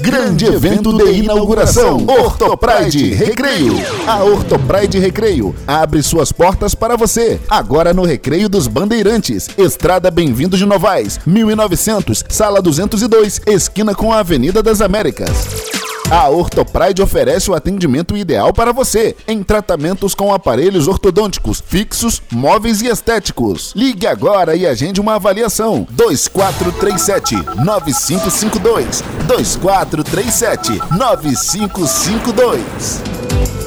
Grande evento de inauguração. Ortopride Recreio. A Ortopride Recreio abre suas portas para você. Agora no Recreio dos Bandeirantes. Estrada Bem-vindo de Novaes, 1900, sala 202, esquina com a Avenida das Américas. A Ortopride oferece o atendimento ideal para você em tratamentos com aparelhos ortodônticos, fixos, móveis e estéticos. Ligue agora e agende uma avaliação. 2437 9552 2437 9552